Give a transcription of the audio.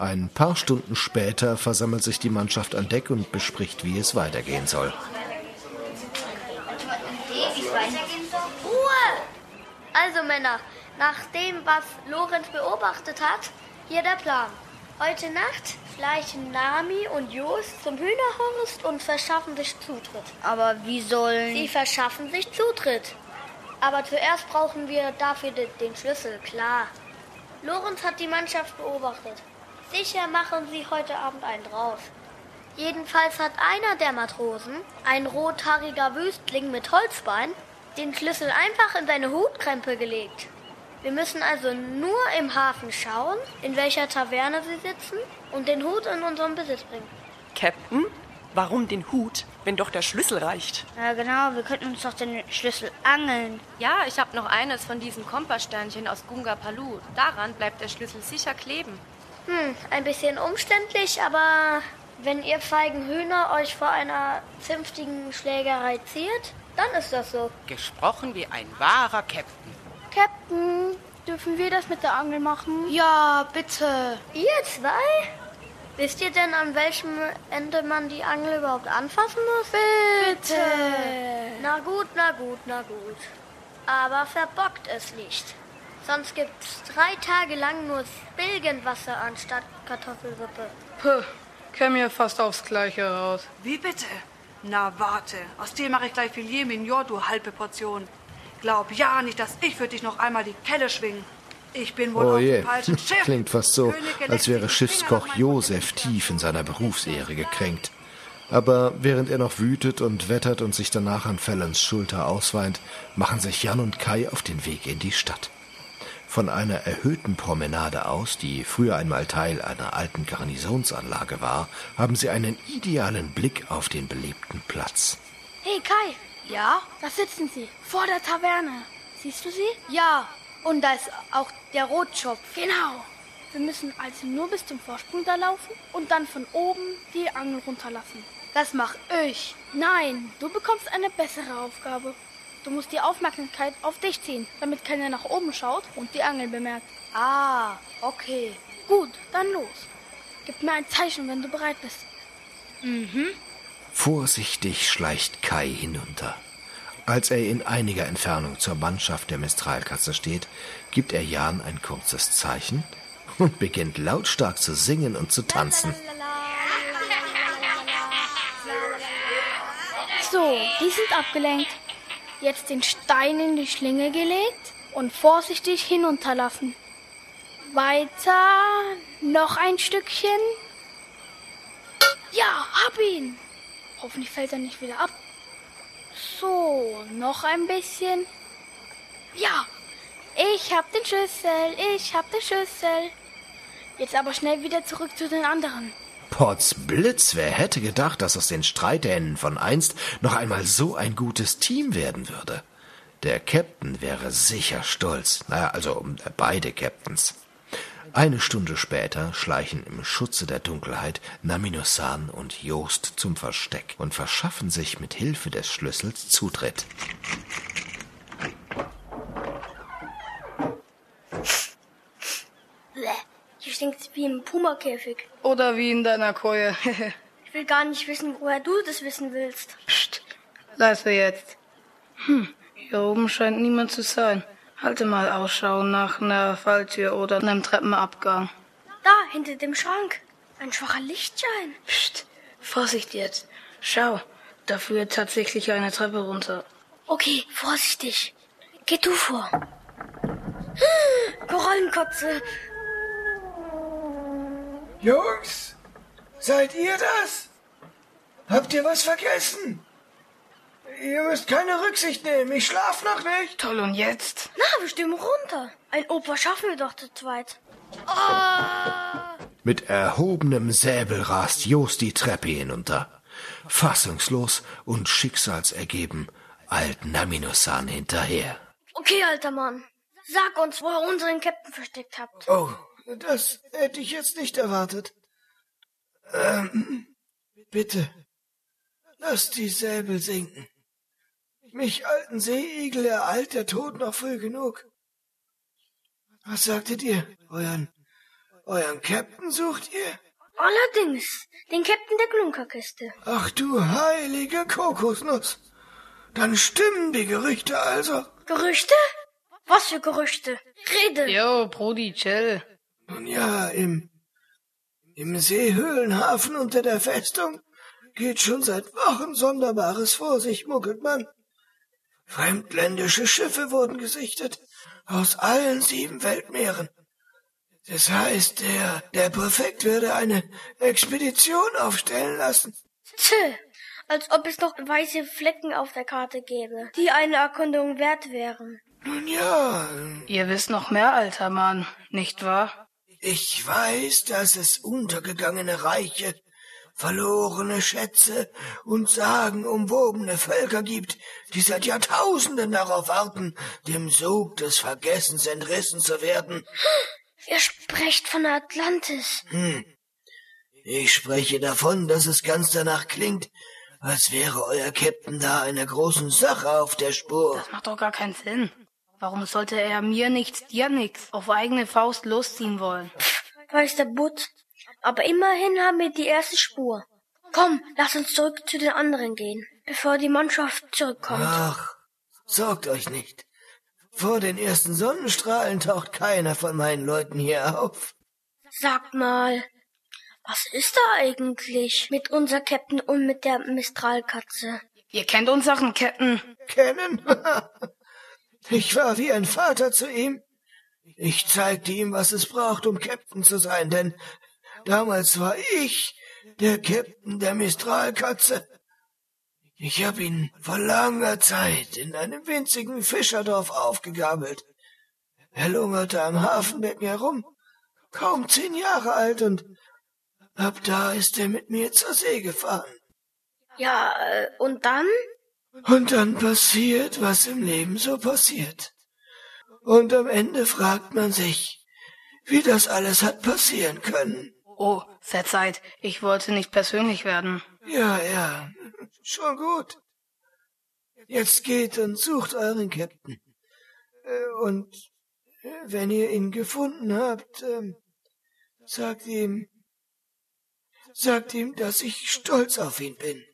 Ein paar Stunden später versammelt sich die Mannschaft an Deck und bespricht, wie es weitergehen soll. Ruhe! Also Männer, nach dem, was Lorenz beobachtet hat, hier der Plan. Heute Nacht schleichen Nami und Jos zum Hühnerhorst und verschaffen sich Zutritt. Aber wie sollen... Sie verschaffen sich Zutritt. Aber zuerst brauchen wir dafür de- den Schlüssel, klar. Lorenz hat die Mannschaft beobachtet. Sicher machen sie heute Abend einen drauf. Jedenfalls hat einer der Matrosen, ein rothaariger Wüstling mit Holzbein, den Schlüssel einfach in seine Hutkrempe gelegt. Wir müssen also nur im Hafen schauen, in welcher Taverne sie sitzen und den Hut in unseren Besitz bringen. Captain, warum den Hut, wenn doch der Schlüssel reicht? Ja, genau, wir könnten uns doch den Schlüssel angeln. Ja, ich habe noch eines von diesen Kompasssternchen aus Gunga Palu. Daran bleibt der Schlüssel sicher kleben. Hm, ein bisschen umständlich, aber wenn ihr feigen Hühner euch vor einer zünftigen Schlägerei ziert, dann ist das so. Gesprochen wie ein wahrer Captain. Captain, dürfen wir das mit der Angel machen? Ja, bitte. Ihr zwei? Wisst ihr denn, an welchem Ende man die Angel überhaupt anfassen muss? Bitte. Na gut, na gut, na gut. Aber verbockt es nicht. Sonst gibt's drei Tage lang nur Spilgenwasser anstatt Kartoffelsuppe. Puh, käme mir fast aufs Gleiche raus. Wie bitte? Na warte, aus dem mache ich gleich Filet Mignon, du halbe Portion. Glaub ja nicht, dass ich für dich noch einmal die Kelle schwing. Ich bin wohl Oh auf je, dem falschen Schiff. klingt fast so, als wäre Schiffskoch Josef tief in seiner Berufsehre gekränkt. Aber während er noch wütet und wettert und sich danach an Fallons Schulter ausweint, machen sich Jan und Kai auf den Weg in die Stadt. Von einer erhöhten Promenade aus, die früher einmal Teil einer alten Garnisonsanlage war, haben sie einen idealen Blick auf den belebten Platz. Hey Kai, Ja? da sitzen sie, vor der Taverne. Siehst du sie? Ja. Und da ist auch der Rotschopf. Genau. Wir müssen also nur bis zum Vorsprung da laufen und dann von oben die Angel runterlassen. Das mach ich. Nein, du bekommst eine bessere Aufgabe. Du musst die Aufmerksamkeit auf dich ziehen, damit keiner nach oben schaut und die Angel bemerkt. Ah, okay. Gut, dann los. Gib mir ein Zeichen, wenn du bereit bist. Vorsichtig schleicht Kai hinunter. Als er in einiger Entfernung zur Mannschaft der Mistralkatze steht, gibt er Jan ein kurzes Zeichen und beginnt lautstark zu singen und zu tanzen. So, die sind abgelenkt. Jetzt den Stein in die Schlinge gelegt und vorsichtig hinunterlassen. Weiter, noch ein Stückchen. Ja, hab ihn. Hoffentlich fällt er nicht wieder ab. So, noch ein bisschen. Ja, ich hab den Schlüssel, ich hab den Schlüssel. Jetzt aber schnell wieder zurück zu den anderen. Potz Blitz, wer hätte gedacht, dass aus den Streithähnen von einst noch einmal so ein gutes Team werden würde? Der Captain wäre sicher stolz. Naja, also äh, beide Captains. Eine Stunde später schleichen im Schutze der Dunkelheit Naminosan und Joost zum Versteck und verschaffen sich mit Hilfe des Schlüssels Zutritt. Wie im Pumakäfig. Oder wie in deiner Koje. Ich will gar nicht wissen, woher du das wissen willst. Psst, leise jetzt. Hm, hier oben scheint niemand zu sein. Halte mal Ausschau nach einer Falltür oder einem Treppenabgang. Da, hinter dem Schrank. Ein schwacher Lichtschein. Psst, Vorsicht jetzt. Schau, da führt tatsächlich eine Treppe runter. Okay, vorsichtig. Geh du vor. Korallenkotze. Jungs, seid ihr das? Habt ihr was vergessen? Ihr müsst keine Rücksicht nehmen, ich schlaf noch nicht. Toll, und jetzt? Na, wir stürmen runter. Ein Opa schaffen wir doch zu zweit. Mit erhobenem Säbel rast Jost die Treppe hinunter. Fassungslos und schicksalsergeben eilt Naminosan hinterher. Okay, alter Mann. Sag uns, wo ihr unseren Captain versteckt habt. Oh, das hätte ich jetzt nicht erwartet. Ähm, bitte, lasst die Säbel sinken. Mich alten Seeigel ereilt der Tod noch früh genug. Was sagtet ihr, euren, Euren Captain sucht ihr? Allerdings, den Captain der Klunkerkiste. Ach du heilige Kokosnuss. Dann stimmen die Gerüchte also. Gerüchte? Was für Gerüchte? Rede. Jo, Brudi, chill. Nun ja, im, im Seehöhlenhafen unter der Festung geht schon seit Wochen Sonderbares vor sich, muckelt man. Fremdländische Schiffe wurden gesichtet, aus allen sieben Weltmeeren. Das heißt, der, der Präfekt würde eine Expedition aufstellen lassen. Tö, als ob es noch weiße Flecken auf der Karte gäbe, die eine Erkundung wert wären. Nun ja, Ihr wisst noch mehr, alter Mann, nicht wahr? Ich weiß, dass es untergegangene Reiche, verlorene Schätze und sagenumwobene Völker gibt, die seit Jahrtausenden darauf warten, dem Sog des Vergessens entrissen zu werden. Ihr sprecht von Atlantis. Hm. Ich spreche davon, dass es ganz danach klingt, als wäre euer Captain da einer großen Sache auf der Spur. Das macht doch gar keinen Sinn. Warum sollte er mir nichts, dir nichts, auf eigene Faust losziehen wollen? Weiß der Butt. Aber immerhin haben wir die erste Spur. Komm, lass uns zurück zu den anderen gehen, bevor die Mannschaft zurückkommt. Ach, sorgt euch nicht. Vor den ersten Sonnenstrahlen taucht keiner von meinen Leuten hier auf. Sagt mal, was ist da eigentlich mit unser Captain und mit der Mistralkatze? Ihr kennt unseren Captain. Kennen? Ich war wie ein Vater zu ihm. Ich zeigte ihm, was es braucht, um Captain zu sein, denn damals war ich der Captain der Mistralkatze. Ich hab ihn vor langer Zeit in einem winzigen Fischerdorf aufgegabelt. Er lungerte am Hafenbecken herum, kaum zehn Jahre alt, und ab da ist er mit mir zur See gefahren. Ja, äh, und dann? Und dann passiert, was im Leben so passiert. Und am Ende fragt man sich, wie das alles hat passieren können. Oh, verzeiht, ich wollte nicht persönlich werden. Ja, ja, schon gut. Jetzt geht und sucht euren Captain. Äh, Und äh, wenn ihr ihn gefunden habt, ähm, sagt ihm, sagt ihm, dass ich stolz auf ihn bin.